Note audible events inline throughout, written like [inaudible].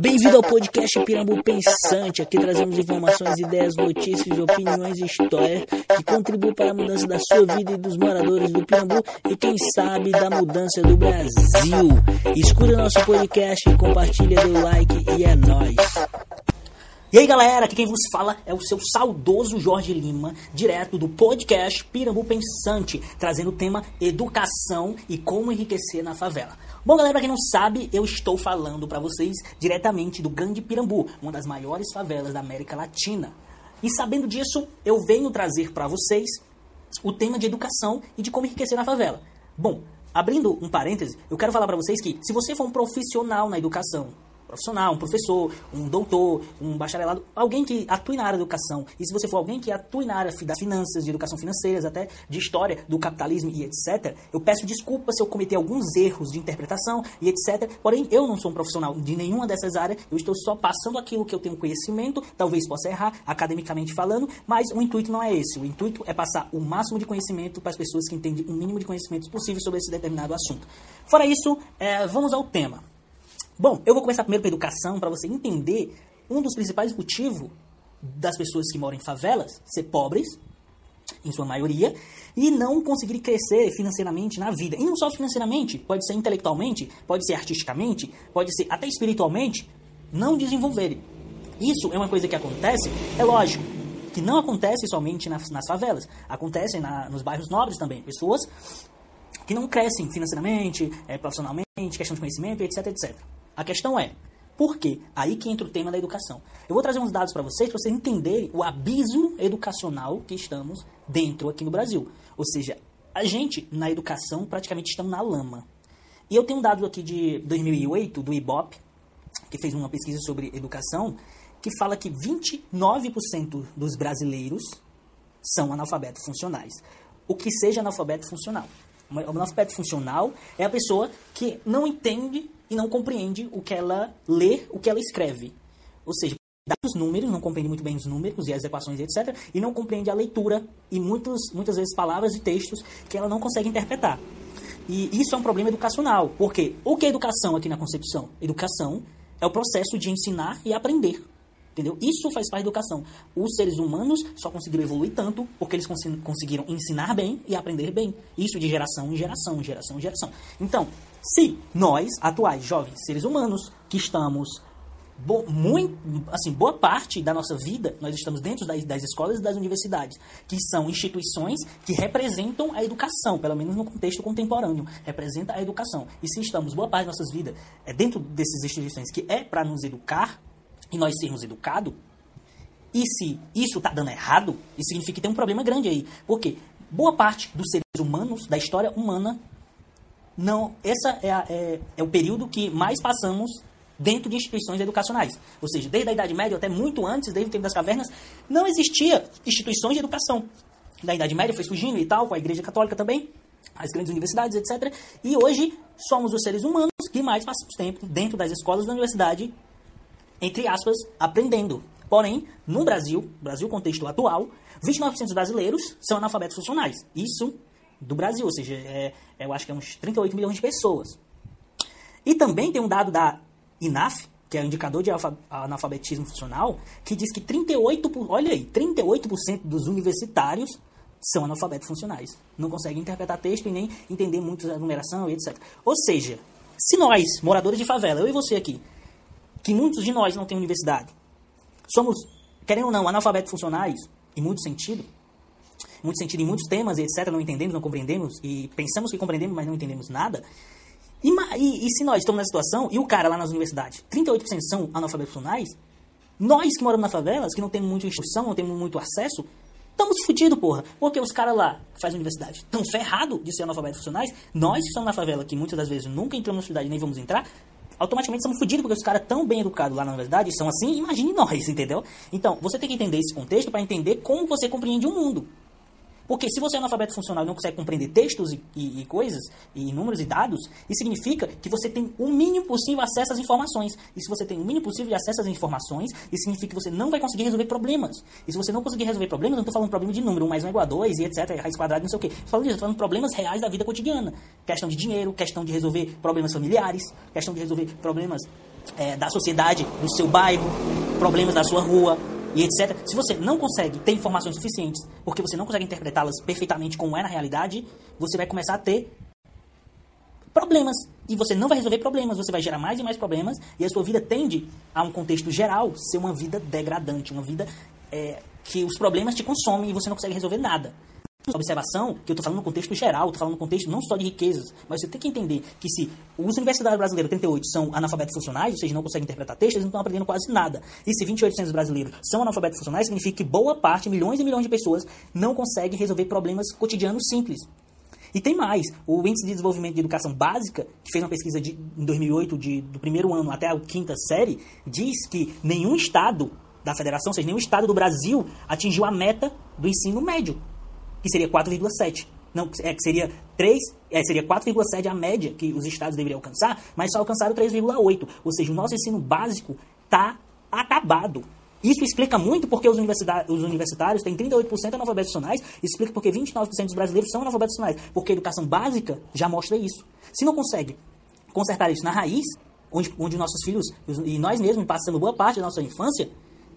Bem-vindo ao podcast Pirambu Pensante. Aqui trazemos informações, ideias, notícias, opiniões e histórias que contribuem para a mudança da sua vida e dos moradores do Pirambu e, quem sabe, da mudança do Brasil. Escuta nosso podcast, compartilha, dê o like e é nóis. E aí galera, aqui quem vos fala é o seu saudoso Jorge Lima, direto do podcast Pirambu Pensante, trazendo o tema educação e como enriquecer na favela. Bom galera, pra quem não sabe, eu estou falando para vocês diretamente do Grande Pirambu, uma das maiores favelas da América Latina. E sabendo disso, eu venho trazer para vocês o tema de educação e de como enriquecer na favela. Bom, abrindo um parêntese, eu quero falar para vocês que se você for um profissional na educação, profissional, um professor, um doutor, um bacharelado, alguém que atue na área da educação. E se você for alguém que atue na área das finanças, de educação financeiras, até de história do capitalismo e etc., eu peço desculpa se eu cometer alguns erros de interpretação e etc. Porém, eu não sou um profissional de nenhuma dessas áreas, eu estou só passando aquilo que eu tenho conhecimento, talvez possa errar, academicamente falando, mas o intuito não é esse. O intuito é passar o máximo de conhecimento para as pessoas que entendem o mínimo de conhecimento possível sobre esse determinado assunto. Fora isso, é, vamos ao tema. Bom, eu vou começar primeiro com a educação para você entender um dos principais motivos das pessoas que moram em favelas ser pobres, em sua maioria, e não conseguir crescer financeiramente na vida. E não só financeiramente, pode ser intelectualmente, pode ser artisticamente, pode ser até espiritualmente, não desenvolverem. Isso é uma coisa que acontece, é lógico, que não acontece somente nas, nas favelas, acontece na, nos bairros nobres também. Pessoas que não crescem financeiramente, é, profissionalmente, questão de conhecimento, etc, etc. A questão é, por quê? Aí que entra o tema da educação. Eu vou trazer uns dados para vocês, para vocês entenderem o abismo educacional que estamos dentro aqui no Brasil. Ou seja, a gente, na educação, praticamente estamos na lama. E eu tenho um dado aqui de 2008, do IBOP, que fez uma pesquisa sobre educação, que fala que 29% dos brasileiros são analfabetos funcionais. O que seja analfabeto funcional? O analfabeto funcional é a pessoa que não entende e não compreende o que ela lê, o que ela escreve. Ou seja, dá os números, não compreende muito bem os números e as equações, etc. E não compreende a leitura e muitos, muitas vezes palavras e textos que ela não consegue interpretar. E isso é um problema educacional, porque o que é educação aqui na concepção? Educação é o processo de ensinar e aprender. Entendeu? Isso faz parte da educação. Os seres humanos só conseguiram evoluir tanto porque eles cons conseguiram ensinar bem e aprender bem. Isso de geração em geração, geração em geração. Então, se nós, atuais jovens seres humanos, que estamos Bo muito, assim, boa parte da nossa vida, nós estamos dentro das, das, escolas e das universidades, que são instituições que representam a educação, pelo menos no contexto contemporâneo, representa a educação. E se estamos boa parte das nossas vidas é dentro dessas instituições que é para nos educar e nós sermos educados, e se isso está dando errado, isso significa que tem um problema grande aí. Porque boa parte dos seres humanos, da história humana, não, essa é, é, é o período que mais passamos dentro de instituições educacionais. Ou seja, desde a Idade Média até muito antes, desde o tempo das cavernas, não existia instituições de educação. Da Idade Média foi surgindo e tal, com a Igreja Católica também, as grandes universidades, etc. E hoje somos os seres humanos que mais passamos tempo dentro das escolas da universidade, entre aspas, aprendendo. Porém, no Brasil, Brasil contexto atual, 29% dos brasileiros são analfabetos funcionais. Isso do Brasil, ou seja, é, eu acho que é uns 38 milhões de pessoas. E também tem um dado da INAF, que é o indicador de analfabetismo funcional, que diz que 38%, olha aí, 38% dos universitários são analfabetos funcionais. Não conseguem interpretar texto e nem entender muito a numeração e etc. Ou seja, se nós, moradores de favela, eu e você aqui, que muitos de nós não têm universidade, somos, querendo ou não, analfabetos funcionais, em muito sentido, muito sentido em muitos temas, etc., não entendemos, não compreendemos, e pensamos que compreendemos, mas não entendemos nada. E, e, e se nós estamos nessa situação, e o cara lá nas universidades, 38% são analfabetos funcionais, nós que moramos na favelas, que não temos muita instrução, não temos muito acesso, estamos fodidos, porra. Porque os caras lá que fazem universidade estão ferrados de ser analfabetos funcionais, nós que estamos na favela, que muitas das vezes nunca entramos na universidade nem vamos entrar, automaticamente estamos fodidos, porque os caras tão bem educados lá na universidade são assim, imagine nós, [laughs] entendeu? Então, você tem que entender esse contexto para entender como você compreende o mundo. Porque se você é analfabeto funcional e não consegue compreender textos e, e, e, coisas, e números e dados, isso significa que você tem o mínimo possível acesso às informações. E se você tem o mínimo possível de acesso às informações, isso significa que você não vai conseguir resolver problemas. E se você não conseguir resolver problemas, eu não estou falando problema de número, 1 mais 1 é igual a 2 e etc, raiz quadrada, não sei o quê. Estou falando, falando problemas reais da vida cotidiana. Questão de dinheiro, questão de resolver problemas familiares, questão de resolver problemas é, da sociedade, do seu bairro, problemas da sua rua, e etc. Se você não consegue ter informações suficientes, porque você não consegue interpretá-las perfeitamente como é na realidade, você vai começar a ter problemas. E você não vai resolver problemas, você vai gerar mais e mais problemas, e a sua vida tende, a um contexto geral, ser uma vida degradante, uma vida é, que os problemas te consomem e você não consegue resolver nada observação, que eu estou falando no contexto geral, estou falando no contexto não só de riquezas, mas você tem que entender que se os universitários brasileiros 38 são analfabetos funcionais, ou seja, não conseguem interpretar textos, eles não estão aprendendo quase nada. E se 28% brasileiros são analfabetos funcionais, significa que boa parte, milhões e milhões de pessoas, não conseguem resolver problemas cotidianos simples. E tem mais, o Índice de Desenvolvimento de Educação Básica, que fez uma pesquisa de, em 2008, de, do primeiro ano até a quinta série, diz que nenhum estado da federação, ou seja, nenhum estado do Brasil atingiu a meta do ensino médio que seria 4,7. Não, é que seria 3, é, seria 4,7 a média que os estados deveriam alcançar, mas só alcançaram 3,8. Ou seja, o nosso ensino básico está acabado. Isso explica muito porque os, os universitários têm 38% analfabetos funcionais, explica porque 29% dos brasileiros são analfabetos funcionais, porque a educação básica já mostra isso. Se não consegue consertar isso na raiz, onde, onde nossos filhos e nós mesmos passamos boa parte da nossa infância,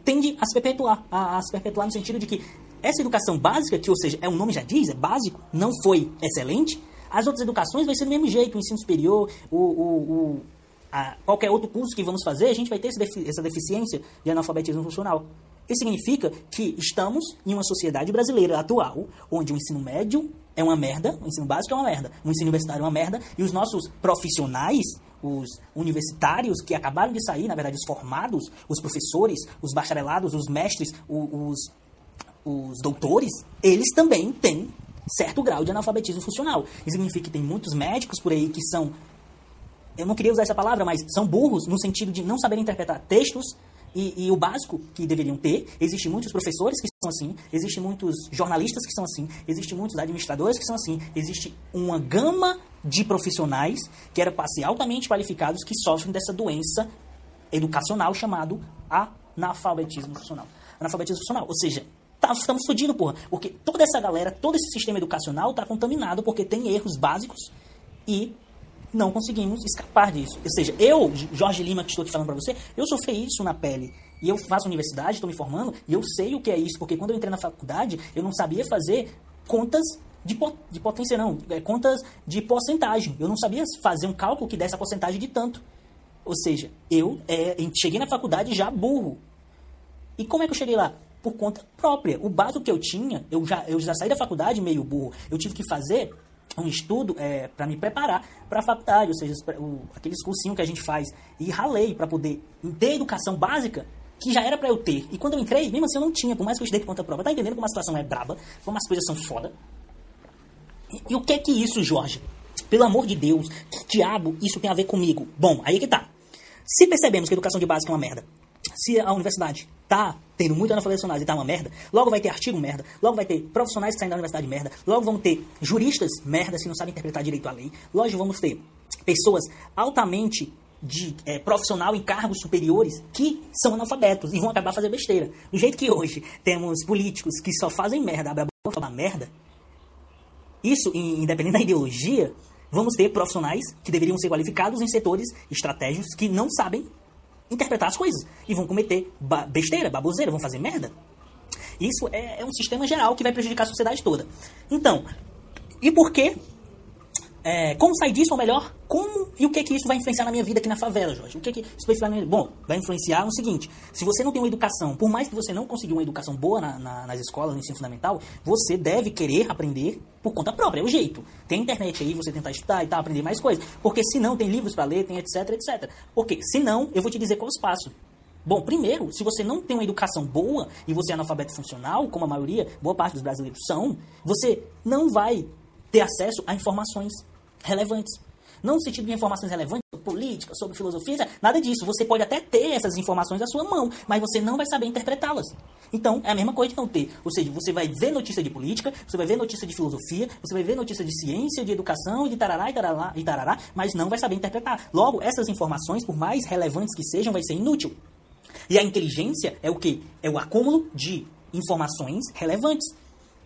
tende a se perpetuar, a, a se perpetuar no sentido de que essa educação básica, que ou seja, é um nome já diz, é básico, não foi excelente, as outras educações vai ser do mesmo jeito, o ensino superior, o, o, o a, qualquer outro curso que vamos fazer, a gente vai ter essa deficiência de analfabetismo funcional. Isso significa que estamos em uma sociedade brasileira atual, onde o ensino médio é uma merda, o ensino básico é uma merda, o ensino universitário é uma merda, e os nossos profissionais, os universitários que acabaram de sair, na verdade, os formados, os professores, os bacharelados, os mestres, os os doutores, eles também têm certo grau de analfabetismo funcional. Isso significa que tem muitos médicos por aí que são, eu não queria usar essa palavra, mas são burros no sentido de não saber interpretar textos e, e, o básico que deveriam ter. Existem muitos professores que são assim, existem muitos jornalistas que são assim, existem muitos administradores que são assim, existe uma gama de profissionais que eram para ser altamente qualificados que sofrem dessa doença educacional chamado analfabetismo funcional. Analfabetismo funcional, ou seja, Tá, estamos fodidos, porra. Porque toda essa galera, todo esse sistema educacional está contaminado porque tem erros básicos e não conseguimos escapar disso. Ou seja, eu, Jorge Lima, que estou aqui falando para você, eu sofri isso na pele. E eu faço universidade, estou me formando, e eu sei o que é isso, porque quando eu entrei na faculdade, eu não sabia fazer contas de, de potência, não, é, contas de porcentagem. Eu não sabia fazer um cálculo que desse a porcentagem de tanto. Ou seja, eu é, cheguei na faculdade já burro. E como é que eu cheguei lá? Por conta própria. O básico que eu tinha, eu já, eu já saí da faculdade meio burro. Eu tive que fazer um estudo é, para me preparar para a faculdade, ou seja, o, aqueles cursinhos que a gente faz. E ralei para poder ter educação básica que já era para eu ter. E quando eu entrei, mesmo assim eu não tinha, por mais que eu estudei por conta própria. Tá entendendo como a situação é braba? Como as coisas são foda? E, e o que é que isso, Jorge? Pelo amor de Deus, que diabo isso tem a ver comigo? Bom, aí é que tá. Se percebemos que a educação de base é uma merda, se a universidade tá tendo muito analfabetos e tá uma merda, logo vai ter artigo merda, logo vai ter profissionais que saem da universidade merda, logo vamos ter juristas merda se não sabem interpretar direito a lei, logo vamos ter pessoas altamente de é, profissional em cargos superiores que são analfabetos e vão acabar fazendo besteira. Do jeito que hoje temos políticos que só fazem merda, abre a boca falar merda, isso, independente da ideologia, vamos ter profissionais que deveriam ser qualificados em setores estratégicos que não sabem interpretar as coisas. E vão cometer ba besteira, baboseira, vão fazer merda. Isso é, é, um sistema geral que vai prejudicar a sociedade toda. Então, e por que é, como sair disso, ou melhor, como e o que que isso vai influenciar na minha vida aqui na favela, Jorge? O que que isso vai influenciar na minha... Bom, vai influenciar no seguinte, se você não tem uma educação, por mais que você não conseguiu uma educação boa na, na, nas escolas, no ensino fundamental, você deve querer aprender por conta própria, é o jeito. Tem internet aí, você tentar estudar e tal, aprender mais coisas, porque se não, tem livros para ler, tem etc, etc. Porque, se não, eu vou te dizer qual é o passo. Bom, primeiro, se você não tem uma educação boa e você é analfabeto funcional, como a maioria, boa parte dos brasileiros são, você não vai ter acesso a informações relevantes. Não no sentido de informações relevantes, política, sobre filosofia, nada disso. Você pode até ter essas informações à sua mão, mas você não vai saber interpretá-las. Então, é a mesma coisa de não ter. Ou seja, você vai ver notícia de política, você vai ver notícia de filosofia, você vai ver notícia de ciência, de educação, de tarará e tarará, e tarará mas não vai saber interpretar. Logo, essas informações, por mais relevantes que sejam, vai ser inútil. E a inteligência é o que? É o acúmulo de informações relevantes.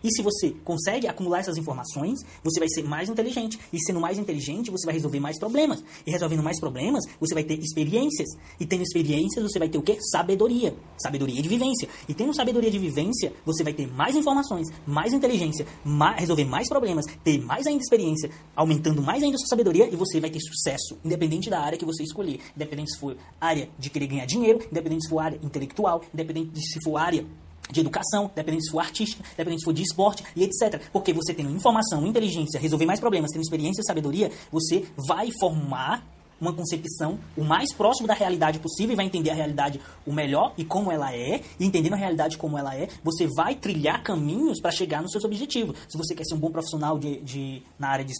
E se você consegue acumular essas informações, você vai ser mais inteligente. E sendo mais inteligente, você vai resolver mais problemas. E resolvendo mais problemas, você vai ter experiências. E tendo experiências, você vai ter o quê? Sabedoria. Sabedoria de vivência. E tendo sabedoria de vivência, você vai ter mais informações, mais inteligência, mais, resolver mais problemas, ter mais ainda experiência, aumentando mais ainda a sua sabedoria e você vai ter sucesso, independente da área que você escolher. Independente se for área de querer ganhar dinheiro, independente se for área intelectual, independente de se for área de educação, dependendo se for artística, dependendo se for de esporte e etc. Porque você tendo informação, inteligência, resolver mais problemas, tendo experiência e sabedoria, você vai formar uma concepção o mais próximo da realidade possível e vai entender a realidade o melhor e como ela é, e entendendo a realidade como ela é, você vai trilhar caminhos para chegar nos seus objetivos. Se você quer ser um bom profissional de, de, na área de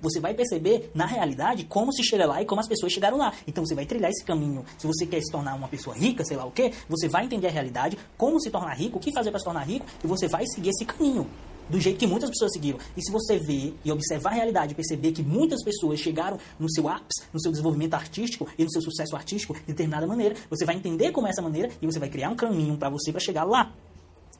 você vai perceber na realidade como se chega lá e como as pessoas chegaram lá. Então você vai trilhar esse caminho. Se você quer se tornar uma pessoa rica, sei lá o que, você vai entender a realidade, como se tornar rico, o que fazer para se tornar rico, e você vai seguir esse caminho do jeito que muitas pessoas seguiram. E se você ver e observar a realidade, perceber que muitas pessoas chegaram no seu ápice, no seu desenvolvimento artístico e no seu sucesso artístico de determinada maneira, você vai entender como é essa maneira e você vai criar um caminho para você para chegar lá.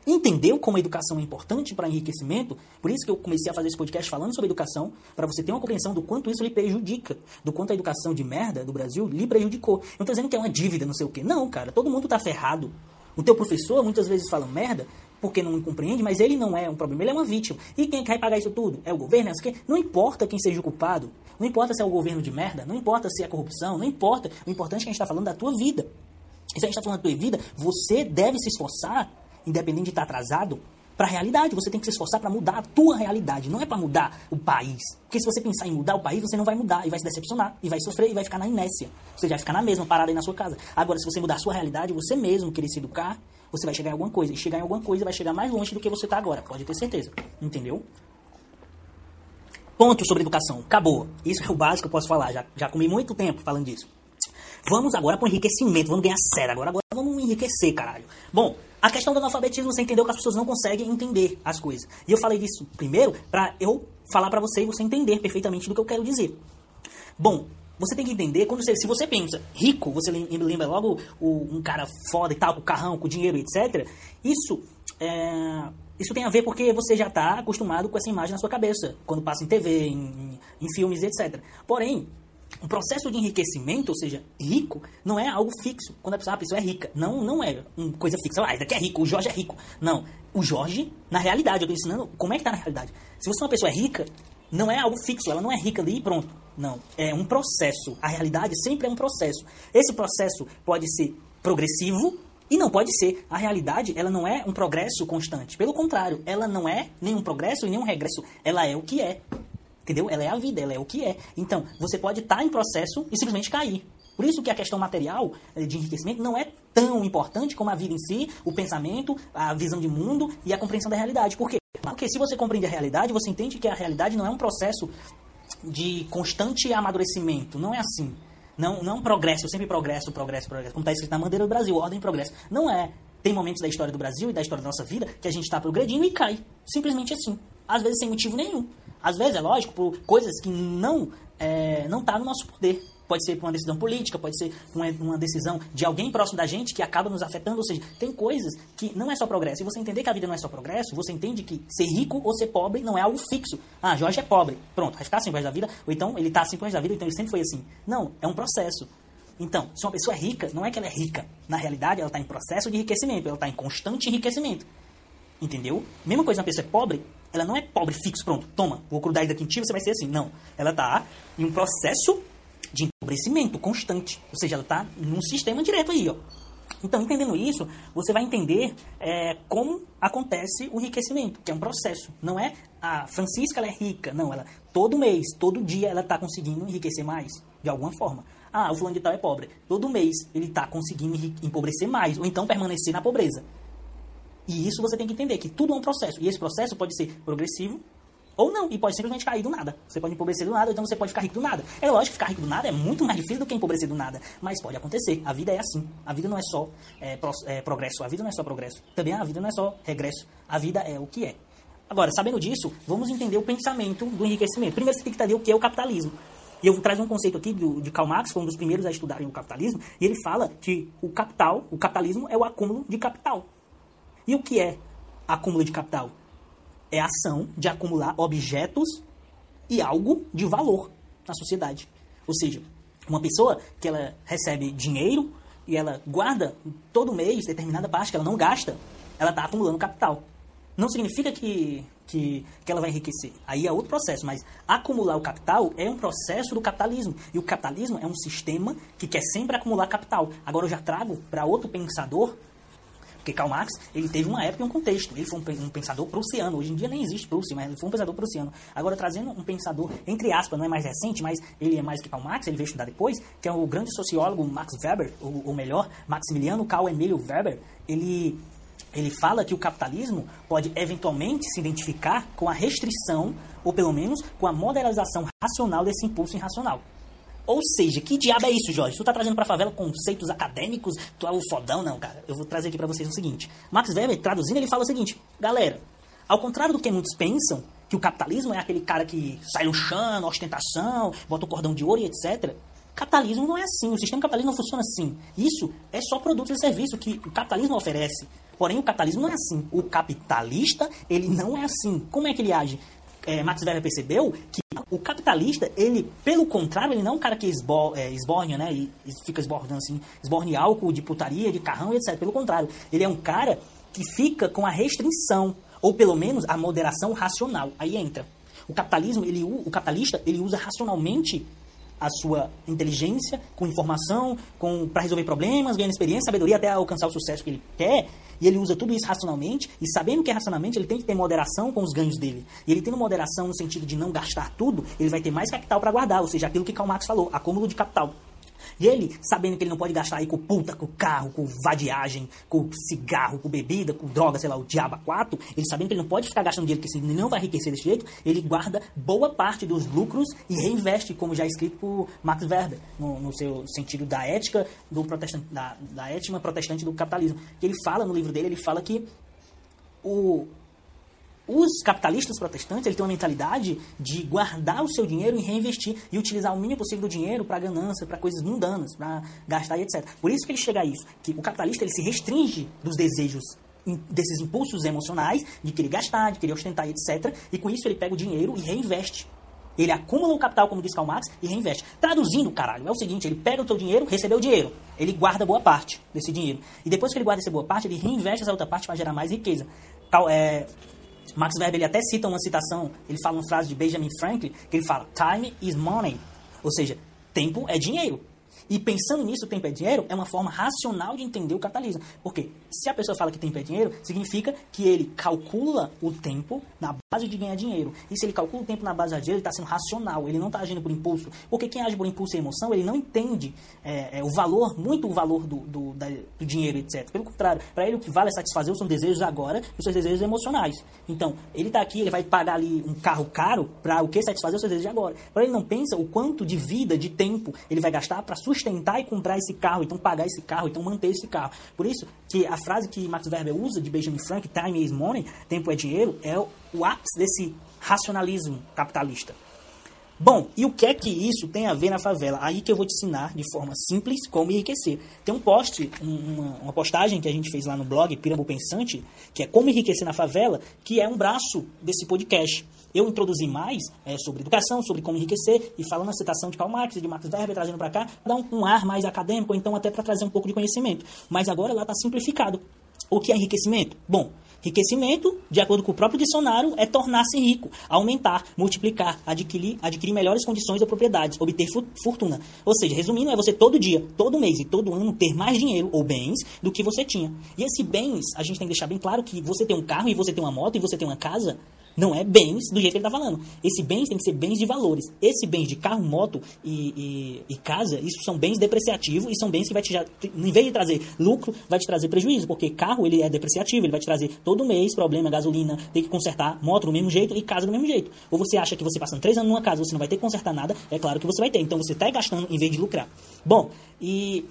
Entendeu como a educação é importante para enriquecimento? Por isso que eu comecei a fazer esse podcast falando sobre educação, para você ter uma compreensão do quanto isso lhe prejudica, do quanto a educação de merda do Brasil lhe prejudicou. Não estou dizendo que é uma dívida, não sei o quê. Não, cara, todo mundo está ferrado. O teu professor muitas vezes fala merda porque não compreende, mas ele não é um problema, ele é uma vítima. E quem que vai pagar isso tudo? É o governo? É não importa quem seja o culpado, não importa se é o governo de merda, não importa se é corrupção, não importa. O importante é que a gente está falando da tua vida. E se a gente está falando da tua vida, você deve se esforçar, independente de estar atrasado, para a realidade. Você tem que se esforçar para mudar a tua realidade, não é para mudar o país. Porque se você pensar em mudar o país, você não vai mudar e vai se decepcionar, e vai sofrer e vai ficar na inércia. Você vai ficar na mesma parada aí na sua casa. Agora, se você mudar a sua realidade, você mesmo querer se educar, você vai chegar em alguma coisa. E chegar em alguma coisa vai chegar mais longe do que você está agora, pode ter certeza. Entendeu? Ponto sobre educação. Acabou. Isso é o básico que eu posso falar. Já, já comi muito tempo falando disso. Vamos agora para o enriquecimento. Vamos ganhar sério agora. Agora vamos enriquecer, caralho. Bom, a questão do analfabetismo, você entendeu que as pessoas não conseguem entender as coisas. E eu falei disso primeiro para eu falar para você e você entender perfeitamente do que eu quero dizer. Bom, você tem que entender, quando você, se você pensa rico, você lembra logo o, um cara foda e tal, com carrão, com dinheiro, etc. Isso é, isso tem a ver porque você já está acostumado com essa imagem na sua cabeça, quando passa em TV, em, em, filmes, etc. Porém, o processo de enriquecimento, ou seja, rico, não é algo fixo. Quando a pessoa, a pessoa é rica, não, não é uma coisa fixa. Ah, daqui é rico, o Jorge é rico. Não. O Jorge, na realidade, eu estou ensinando como é que está na realidade. Se você é uma pessoa rica, não é algo fixo, ela não é rica ali e pronto. Não, é um processo. A realidade sempre é um processo. Esse processo pode ser progressivo e não pode ser. A realidade, ela não é um progresso constante. Pelo contrário, ela não é nenhum progresso e nenhum regresso. Ela é o que é. Entendeu? Ela é a vida, ela é o que é. Então, você pode estar em processo e simplesmente cair. Por isso que a questão material eh, de enriquecimento não é tão importante como a vida em si, o pensamento, a visão de mundo e a compreensão da realidade. Por quê? Porque se você compreende a realidade, você entende que a realidade não é um processo de constante amadurecimento. Não é assim. Não, não progresso, sempre progresso, progresso, progresso. Como está escrito na bandeira do Brasil, ordem e progresso. Não é. Tem momentos da história do Brasil e da história da nossa vida que a gente está progredindo e cai. Simplesmente assim. Às vezes sem motivo nenhum. Às vezes, é lógico, por coisas que não é, não está no nosso poder. Pode ser por uma decisão política, pode ser uma, uma decisão de alguém próximo da gente que acaba nos afetando. Ou seja, tem coisas que não é só progresso. E você entender que a vida não é só progresso, você entende que ser rico ou ser pobre não é algo fixo. Ah, Jorge é pobre. Pronto, vai ficar assim pro da vida. Ou então ele está assim pro da vida, então ele sempre foi assim. Não, é um processo. Então, se uma pessoa é rica, não é que ela é rica. Na realidade, ela está em processo de enriquecimento, ela está em constante enriquecimento. Entendeu? Mesma coisa, uma pessoa é pobre, ela não é pobre fixo, pronto, toma, vou grudar isso daqui em ti, você vai ser assim. Não. Ela está em um processo de empobrecimento constante. Ou seja, ela está num sistema direto aí, ó. Então, entendendo isso, você vai entender é, como acontece o enriquecimento, que é um processo. Não é a Francisca ela é rica, não. Ela todo mês, todo dia, ela está conseguindo enriquecer mais, de alguma forma. Ah, o fulano de tal é pobre. Todo mês ele está conseguindo empobrecer mais, ou então permanecer na pobreza. E isso você tem que entender, que tudo é um processo. E esse processo pode ser progressivo Ou não, e pode simplesmente cair do nada. Você pode empobrecer do nada, então você pode ficar rico do nada. É lógico que ficar rico do nada é muito mais difícil do que empobrecer do nada. Mas pode acontecer. A vida é assim. A vida não é só é, pro, é, progresso. A vida não é só progresso. Também a vida não é só regresso. A vida é o que é. Agora, sabendo disso, vamos entender o pensamento do enriquecimento. Primeiro você tem que entender o que é o capitalismo. E eu trazer um conceito aqui do, de Karl Marx, foi um dos primeiros a estudarem o capitalismo, e ele fala que o capital, o capitalismo é o acúmulo de capital. E o que é acúmulo de capital? É a ação de acumular objetos e algo de valor na sociedade. Ou seja, uma pessoa que ela recebe dinheiro e ela guarda todo mês determinada parte que ela não gasta, ela está acumulando capital. Não significa que, que, que ela vai enriquecer. Aí é outro processo, mas acumular o capital é um processo do capitalismo. E o capitalismo é um sistema que quer sempre acumular capital. Agora eu já trago para outro pensador porque Karl Marx, ele teve uma época e um contexto. Ele foi um pensador prussiano. Hoje em dia nem existe Prússia, mas ele foi um pensador prussiano. Agora, trazendo um pensador, entre aspas, não é mais recente, mas ele é mais que Karl Marx, ele veio estudar depois, que é o grande sociólogo Max Weber, ou, ou melhor, Maximiliano Karl Emilio Weber. Ele, ele fala que o capitalismo pode eventualmente se identificar com a restrição, ou pelo menos com a modernização racional desse impulso irracional. Ou seja, que diabo é isso, Jorge? Tu tá trazendo pra favela conceitos acadêmicos? Tu é o fodão? Não, cara. Eu vou trazer aqui para vocês o seguinte. Max Weber, traduzindo, ele fala o seguinte. Galera, ao contrário do que muitos pensam, que o capitalismo é aquele cara que sai luxando, ostentação, bota o cordão de ouro e etc. Capitalismo não é assim. O sistema capitalista não funciona assim. Isso é só produto e serviço que o capitalismo oferece. Porém, o capitalismo não é assim. O capitalista, ele não é assim. Como é que ele age? É, Max Weber percebeu que o capitalista, ele, pelo contrário, ele não é um cara que esbo, é, esborne, né? E, fica esbordando assim, esborne álcool de putaria, de carrão, etc. Pelo contrário, ele é um cara que fica com a restrição, ou pelo menos a moderação racional. Aí entra. O capitalismo, ele, o capitalista, ele usa racionalmente a sua inteligência, com informação, com para resolver problemas, ganhando experiência, sabedoria até alcançar o sucesso que ele quer. E ele usa tudo isso racionalmente, e sabendo que é racionalmente, ele tem que ter moderação com os ganhos dele. E ele tendo moderação no sentido de não gastar tudo, ele vai ter mais capital para guardar, ou seja, aquilo que Karl Marx falou, acúmulo de capital. E ele, sabendo que ele não pode gastar aí com puta, com carro, com vadiagem, com cigarro, com bebida, com droga, sei lá, o diabo 4, ele sabendo que ele não pode ficar gastando dinheiro, porque ele não vai enriquecer desse jeito, ele guarda boa parte dos lucros e reinveste, como já é escrito por Max Weber, no, no seu sentido da ética do protestante, da, da ética protestante do capitalismo. Que ele fala no livro dele, ele fala que o, os capitalistas protestantes eles têm uma mentalidade de guardar o seu dinheiro e reinvestir e utilizar o mínimo possível do dinheiro para ganância, para coisas mundanas, para gastar e etc. Por isso que ele chega a isso, que o capitalista ele se restringe dos desejos desses impulsos emocionais de querer gastar, de querer ostentar e etc. E com isso ele pega o dinheiro e reinveste. Ele acumula o capital, como diz Karl Marx, e reinveste. Traduzindo, caralho, é o seguinte, ele pega o teu dinheiro, recebeu o dinheiro, ele guarda boa parte desse dinheiro. E depois que ele guarda essa boa parte, ele reinveste essa outra parte para gerar mais riqueza. É, Max Weber ele até cita uma citação, ele fala uma frase de Benjamin Franklin, que ele fala: Time is money. Ou seja, tempo é dinheiro. E pensando nisso, tempo é dinheiro, é uma forma racional de entender o capitalismo. Porque se a pessoa fala que tempo é dinheiro, significa que ele calcula o tempo na base de ganhar dinheiro. E se ele calcula o tempo na base de dinheiro, ele está sendo racional, ele não está agindo por impulso. Porque quem age por impulso e emoção, ele não entende é, é, o valor, muito o valor do, do, da, do dinheiro, etc. Pelo contrário, para ele o que vale é satisfazer os seus desejos agora e os seus desejos emocionais. Então, ele está aqui, ele vai pagar ali um carro caro para o que satisfazer os seus desejos agora. Para ele não pensa o quanto de vida, de tempo ele vai gastar para sustentar e comprar esse carro, então pagar esse carro, então manter esse carro. Por isso que a frase que Max Weber usa de Benjamin Franklin, time is money, tempo é dinheiro, é o ápice desse racionalismo capitalista. Bom, e o que é que isso tem a ver na favela? Aí que eu vou te ensinar de forma simples como enriquecer. Tem um post, uma, uma postagem que a gente fez lá no blog Pirambu Pensante, que é como enriquecer na favela, que é um braço desse podcast. Eu introduzi mais é, sobre educação, sobre como enriquecer, e falando a citação de Karl Marx e de Max Weber, trazendo para cá, dá um, um ar mais acadêmico, então até para trazer um pouco de conhecimento. Mas agora lá está simplificado. O que é enriquecimento? Bom, Enriquecimento, de acordo com o próprio dicionário, é tornar-se rico, aumentar, multiplicar, adquirir, adquirir melhores condições ou propriedades, obter fortuna. Ou seja, resumindo, é você todo dia, todo mês e todo ano ter mais dinheiro ou bens do que você tinha. E esses bens, a gente tem que deixar bem claro que você tem um carro e você tem uma moto e você tem uma casa, Não é bens do jeito que ele está falando. Esse bens tem que ser bens de valores. Esse bens de carro, moto e, e, e, casa, isso são bens depreciativos e são bens que vai te, já, em vez de trazer lucro, vai te trazer prejuízo, porque carro ele é depreciativo, ele vai te trazer todo mês problema, gasolina, tem que consertar moto do mesmo jeito e casa do mesmo jeito. Ou você acha que você passando três anos numa casa, você não vai ter que consertar nada, é claro que você vai ter. Então você está gastando em vez de lucrar. Bom, e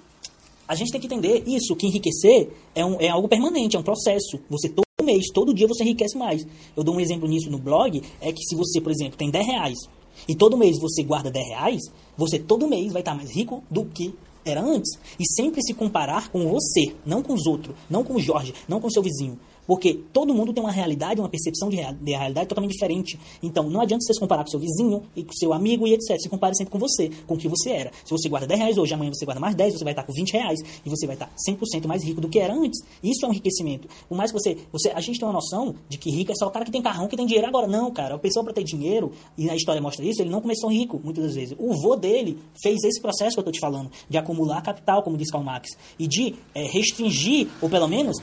a gente tem que entender isso, que enriquecer é, um, é algo permanente, é um processo. Você mês, todo dia você enriquece mais. Eu dou um exemplo nisso no blog, é que se você, por exemplo, tem 10 reais e todo mês você guarda 10 reais, você todo mês vai estar mais rico do que era antes. E sempre se comparar com você, não com os outros, não com o Jorge, não com o seu vizinho. Porque todo mundo tem uma realidade, uma percepção de, real, de realidade totalmente diferente. Então, não adianta você se comparar com seu vizinho e com seu amigo e etc. Se compare sempre com você, com o que você era. Se você guarda 10 reais hoje, amanhã você guarda mais 10, você vai estar com 20 reais e você vai estar 100% mais rico do que era antes. Isso é um enriquecimento. Por mais que você, você... A gente tem uma noção de que rico é só o cara que tem carrão, que tem dinheiro. Agora, não, cara. A pessoa para ter dinheiro, e a história mostra isso, ele não começou rico, muitas das vezes. O vô dele fez esse processo que eu estou te falando, de acumular capital, como diz Karl Marx, e de é, restringir, ou pelo menos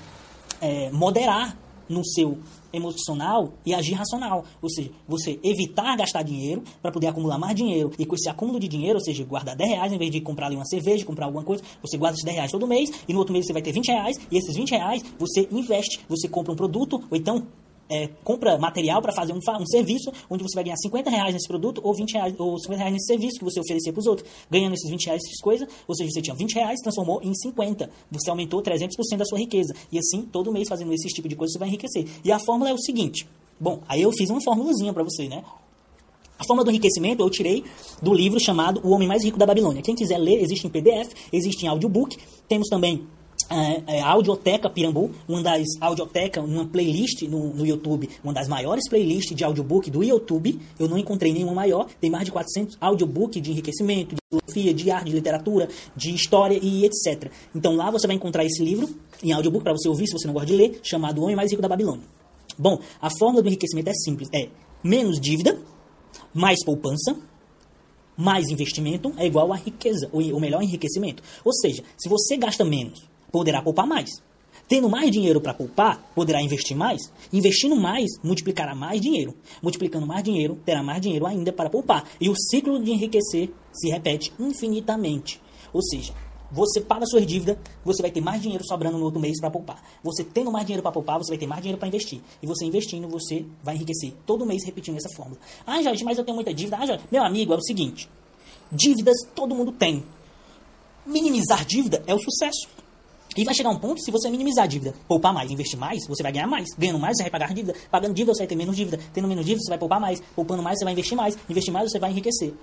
é, moderar no seu emocional e agir racional. Ou seja, você evitar gastar dinheiro para poder acumular mais dinheiro. E com esse acúmulo de dinheiro, ou seja, guardar 10 reais em vez de comprar ali uma cerveja, comprar alguma coisa, você guarda esses 10 reais todo mês e no outro mês você vai ter 20 reais e esses 20 reais você investe, você compra um produto ou então é, compra material para fazer um, um, serviço onde você vai ganhar 50 reais nesse produto ou 20 reais, ou 50 reais nesse serviço que você oferecer para os outros. Ganhando esses 20 reais essas coisas, ou seja, você tinha 20 reais, transformou em 50. Você aumentou 300% da sua riqueza. E assim, todo mês fazendo esse tipo de coisa, você vai enriquecer. E a fórmula é o seguinte. Bom, aí eu fiz uma formulazinha para você, né? A fórmula do enriquecimento eu tirei do livro chamado O Homem Mais Rico da Babilônia. Quem quiser ler, existe em PDF, existe em audiobook. Temos também é, é, Audioteca Pirambu, uma das audiotecas, uma playlist no, no YouTube, uma das maiores playlists de audiobook do YouTube. Eu não encontrei nenhuma maior. Tem mais de 400 audiobook de enriquecimento, de filosofia, de arte, de literatura, de história e etc. Então lá você vai encontrar esse livro em audiobook para você ouvir se você não gosta de ler, chamado O Homem Mais Rico da Babilônia. Bom, a fórmula do enriquecimento é simples: é menos dívida, mais poupança, mais investimento é igual a riqueza, ou melhor, enriquecimento. Ou seja, se você gasta menos poderá poupar mais. Tendo mais dinheiro para poupar, poderá investir mais. Investindo mais, multiplicará mais dinheiro. Multiplicando mais dinheiro, terá mais dinheiro ainda para poupar. E o ciclo de enriquecer se repete infinitamente. Ou seja, você paga suas dívidas, você vai ter mais dinheiro sobrando no outro mês para poupar. Você tendo mais dinheiro para poupar, você vai ter mais dinheiro para investir. E você investindo, você vai enriquecer todo mês repetindo essa fórmula. Ah, Jorge, mas eu tenho muita dívida. Ah, Jorge, meu amigo, é o seguinte: dívidas todo mundo tem. Minimizar dívida é o sucesso. E vai chegar um ponto, se você minimizar a dívida, poupar mais, investir mais, você vai ganhar mais. Ganhando mais, você vai pagar dívida. Pagando dívida, você vai ter menos dívida. Tendo menos dívida, você vai poupar mais. Poupando mais, você vai investir mais. Investir mais, você vai enriquecer.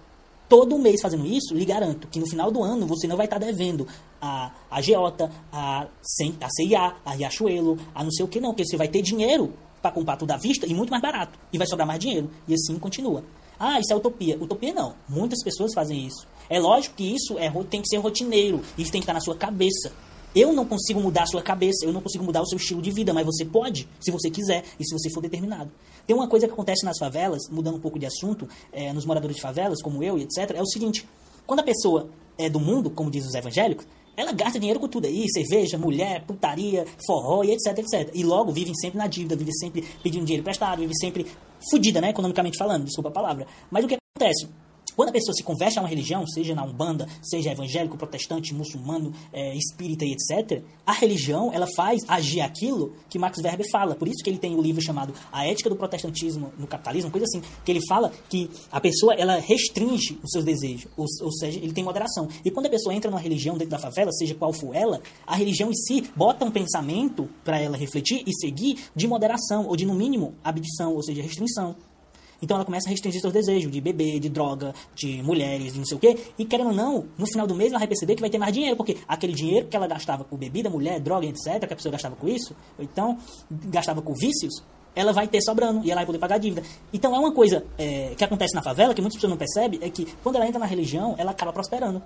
Todo mês fazendo isso, lhe garanto que no final do ano você não vai estar devendo a, a Geota, a, a CIA, a Riachuelo, a não sei o que não, porque você vai ter dinheiro para comprar tudo à vista e muito mais barato. E vai sobrar mais dinheiro. E assim continua. Ah, isso é utopia. Utopia não. Muitas pessoas fazem isso. É lógico que isso é, tem que ser rotineiro. Isso tem que estar na sua cabeça. Eu não consigo mudar a sua cabeça, eu não consigo mudar o seu estilo de vida, mas você pode, se você quiser e se você for determinado. Tem uma coisa que acontece nas favelas, mudando um pouco de assunto, é, nos moradores de favelas, como eu e etc., é o seguinte: quando a pessoa é do mundo, como diz os evangélicos, ela gasta dinheiro com tudo aí, cerveja, mulher, putaria, forró e etc, etc. E logo vivem sempre na dívida, vivem sempre pedindo dinheiro emprestado, vivem sempre fudida, né, economicamente falando, desculpa a palavra. Mas o que acontece? Quando a pessoa se converte a uma religião, seja na Umbanda, seja evangélico, protestante, muçulmano, é, espírita e etc., a religião ela faz agir aquilo que Max Weber fala. Por isso que ele tem o um livro chamado A Ética do Protestantismo no Capitalismo, coisa assim, que ele fala que a pessoa ela restringe os seus desejos, ou, ou seja, ele tem moderação. E quando a pessoa entra numa religião dentro da favela, seja qual for ela, a religião em si bota um pensamento para ela refletir e seguir de moderação, ou de, no mínimo, abdição, ou seja, restrição. Então ela começa a restringir seus desejos de beber, de droga, de mulheres, de não sei o quê. E querendo ou não, no final do mês ela vai perceber que vai ter mais dinheiro, porque aquele dinheiro que ela gastava com bebida, mulher, droga, etc., que a pessoa gastava com isso, ou então gastava com vícios, ela vai ter sobrando e ela vai poder pagar a dívida. Então é uma coisa é, que acontece na favela, que muitas pessoas não percebem, é que quando ela entra na religião, ela acaba prosperando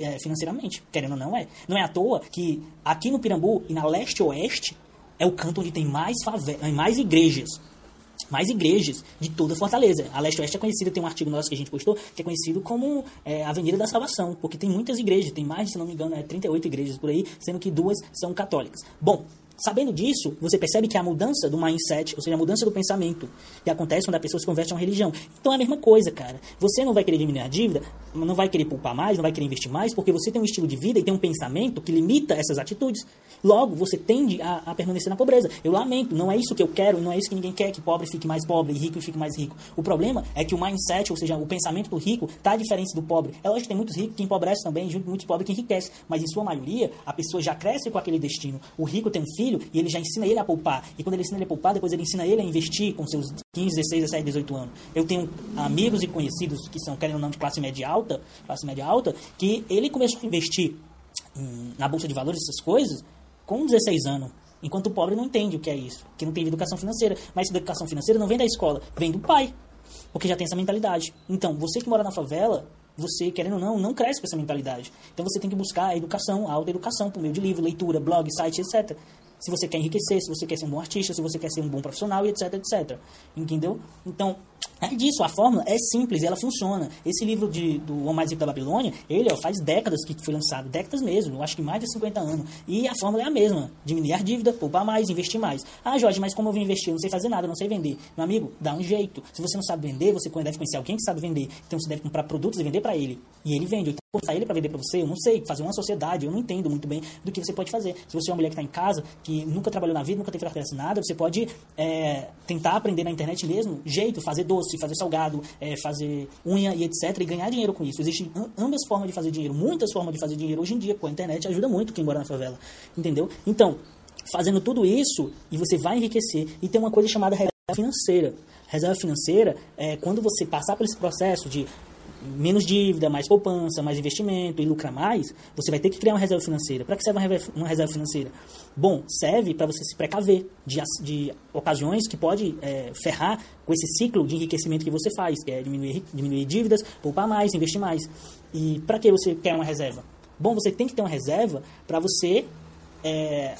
é, financeiramente, querendo ou não é. Não é à toa que aqui no Pirambu e na leste-oeste é o canto onde tem mais, favela, mais igrejas mais igrejas de toda Fortaleza. A Leste-Oeste é conhecida, tem um artigo nosso que a gente postou, que é conhecido como é, Avenida da Salvação, porque tem muitas igrejas, tem mais, se não me engano, é 38 igrejas por aí, sendo que duas são católicas. Bom, Sabendo disso, você percebe que a mudança do mindset, ou seja, a mudança do pensamento, que acontece quando a pessoa se converte a uma religião. Então é a mesma coisa, cara. Você não vai querer diminuir a dívida, não vai querer poupar mais, não vai querer investir mais, porque você tem um estilo de vida e tem um pensamento que limita essas atitudes. Logo, você tende a, a permanecer na pobreza. Eu lamento, não é isso que eu quero, não é isso que ninguém quer, que pobre fique mais pobre e rico fique mais rico. O problema é que o mindset, ou seja, o pensamento do rico, está diferente do pobre. É lógico que tem muitos ricos que empobrecem também, junto muitos pobres que enriquecem, mas em sua maioria, a pessoa já cresce com aquele destino. O rico tem um filho e ele já ensina ele a poupar. E quando ele ensina ele a poupar, depois ele ensina ele a investir com seus 15, 16, 17, 18 anos. Eu tenho amigos e conhecidos que são, querendo ou não, de classe média alta, classe média alta, que ele começou a investir hum, na bolsa de valores, essas coisas, com 16 anos. Enquanto o pobre não entende o que é isso, que não tem educação financeira. Mas essa educação financeira não vem da escola, vem do pai, porque já tem essa mentalidade. Então, você que mora na favela, você, querendo ou não, não cresce com essa mentalidade. Então você tem que buscar a educação, a autoeducação, por meio de livro, leitura, blog, site, etc se você quer enriquecer, se você quer ser um bom artista, se você quer ser um bom profissional etc, etc. Entendeu? Então, é disso, a fórmula é simples, ela funciona. Esse livro de, do Homem Mais Rico da Babilônia, ele ó, faz décadas que foi lançado, décadas mesmo, eu acho que mais de 50 anos. E a fórmula é a mesma, diminuir a dívida, poupar mais, investir mais. Ah, Jorge, mas como eu vou investir? Eu não sei fazer nada, eu não sei vender. Meu amigo, dá um jeito. Se você não sabe vender, você deve conhecer alguém que sabe vender. Então você deve comprar produtos e vender para ele. E ele vende. Então, botar ele para vender para você, eu não sei, fazer uma sociedade, eu não entendo muito bem do que você pode fazer. Se você é uma mulher que está em casa, que nunca trabalhou na vida, nunca teve carteira assinada, você pode é, tentar aprender na internet mesmo, jeito, fazer doce, fazer salgado, é, fazer unha e etc, e ganhar dinheiro com isso. Existem ambas formas de fazer dinheiro, muitas formas de fazer dinheiro hoje em dia com a internet, ajuda muito quem mora na favela, entendeu? Então, fazendo tudo isso, e você vai enriquecer, e tem uma coisa chamada reserva financeira. Reserva financeira é quando você passar por esse processo de menos dívida, mais poupança, mais investimento e lucrar mais, você vai ter que criar uma reserva financeira. Para que serve uma reserva financeira? Bom, serve para você se precaver de, de ocasiões que pode é, ferrar com esse ciclo de enriquecimento que você faz, que é diminuir, diminuir dívidas, poupar mais, investir mais. E para que você quer uma reserva? Bom, você tem que ter uma reserva para você é,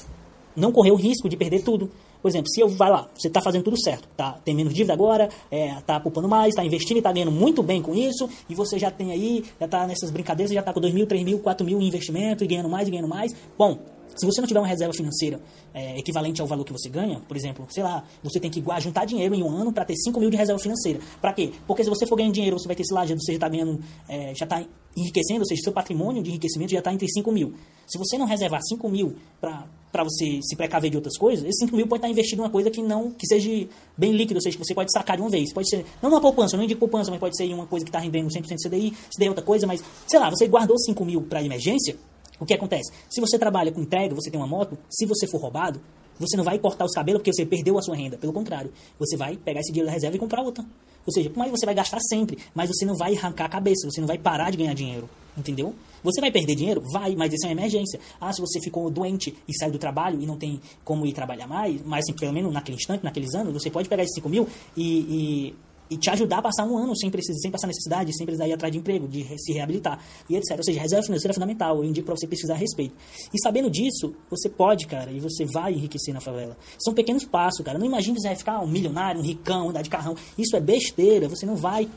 não correr o risco de perder tudo. Por exemplo, se eu vai lá, você está fazendo tudo certo, tá? Tem menos dívida agora, é, tá poupando mais, está investindo e está ganhando muito bem com isso, e você já tem aí, já está nessas brincadeiras, já está com 2 mil, 3 mil, 4 mil em investimento e ganhando mais e ganhando mais. Bom, se você não tiver uma reserva financeira é, equivalente ao valor que você ganha, por exemplo, sei lá, você tem que juntar dinheiro em um ano para ter 5 mil de reserva financeira. Para quê? Porque se você for ganhando dinheiro, você vai ter esse lá, você já está ganhando, é, já está enriquecendo, ou seja, seu patrimônio de enriquecimento já está entre 5 mil. Se você não reservar 5 mil para você se precaver de outras coisas, esses 5 mil pode estar investido em uma coisa que não que seja bem líquida, ou seja, que você pode sacar de uma vez. Pode ser, não uma poupança, eu não indico poupança, mas pode ser uma coisa que está rendendo 100% CDI, se der outra coisa, mas, sei lá, você guardou 5 mil para emergência, o que acontece? Se você trabalha com entrega, você tem uma moto, se você for roubado, você não vai cortar os cabelos porque você perdeu a sua renda. Pelo contrário, você vai pegar esse dinheiro da reserva e comprar outra. Ou seja, mas você vai gastar sempre, mas você não vai arrancar a cabeça, você não vai parar de ganhar dinheiro. Entendeu? Você vai perder dinheiro? Vai, mas isso é uma emergência. Ah, se você ficou doente e saiu do trabalho e não tem como ir trabalhar mais, mas assim, pelo menos naquele instante, naqueles anos, você pode pegar esses 5 mil e, e e te ajudar a passar um ano sem, precisar, sem passar necessidade, sem precisar ir atrás de emprego, de se reabilitar e etc. Ou seja, reserva financeira é fundamental, eu indico para você pesquisar a respeito. E sabendo disso, você pode, cara, e você vai enriquecer na favela. São pequenos passos, cara. Não imagine que você vai ficar um milionário, um ricão, andar de carrão. Isso é besteira, você não vai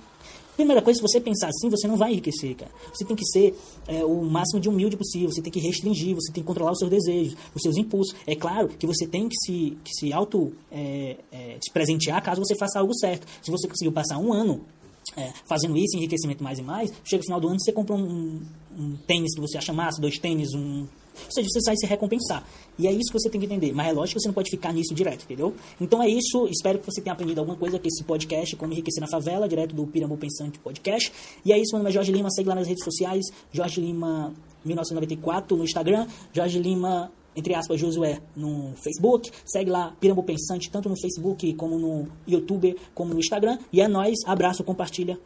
Primeira coisa, se você pensar assim, você não vai enriquecer, cara. Você tem que ser é, o máximo de humilde possível, você tem que restringir, você tem que controlar os seus desejos, os seus impulsos. É claro que você tem que se, que se auto é, é, se presentear caso você faça algo certo. Se você conseguiu passar um ano é, fazendo isso, enriquecimento mais e mais, chega no final do ano você compra um, um tênis que você acha massa, dois tênis, um ou seja, você sai se recompensar. E é isso que você tem que entender. Mas é lógico que você não pode ficar nisso direto, entendeu? Então é isso. Espero que você tenha aprendido alguma coisa com esse podcast, como enriquecer na favela, direto do Pirambu Pensante Podcast. E é isso, meu nome é Jorge Lima. Segue lá nas redes sociais. Jorge Lima 1994 no Instagram. Jorge Lima entre aspas, Josué no Facebook. Segue lá Pirambu Pensante, tanto no Facebook como no YouTube, como no Instagram. E é nóis. Abraço, compartilha.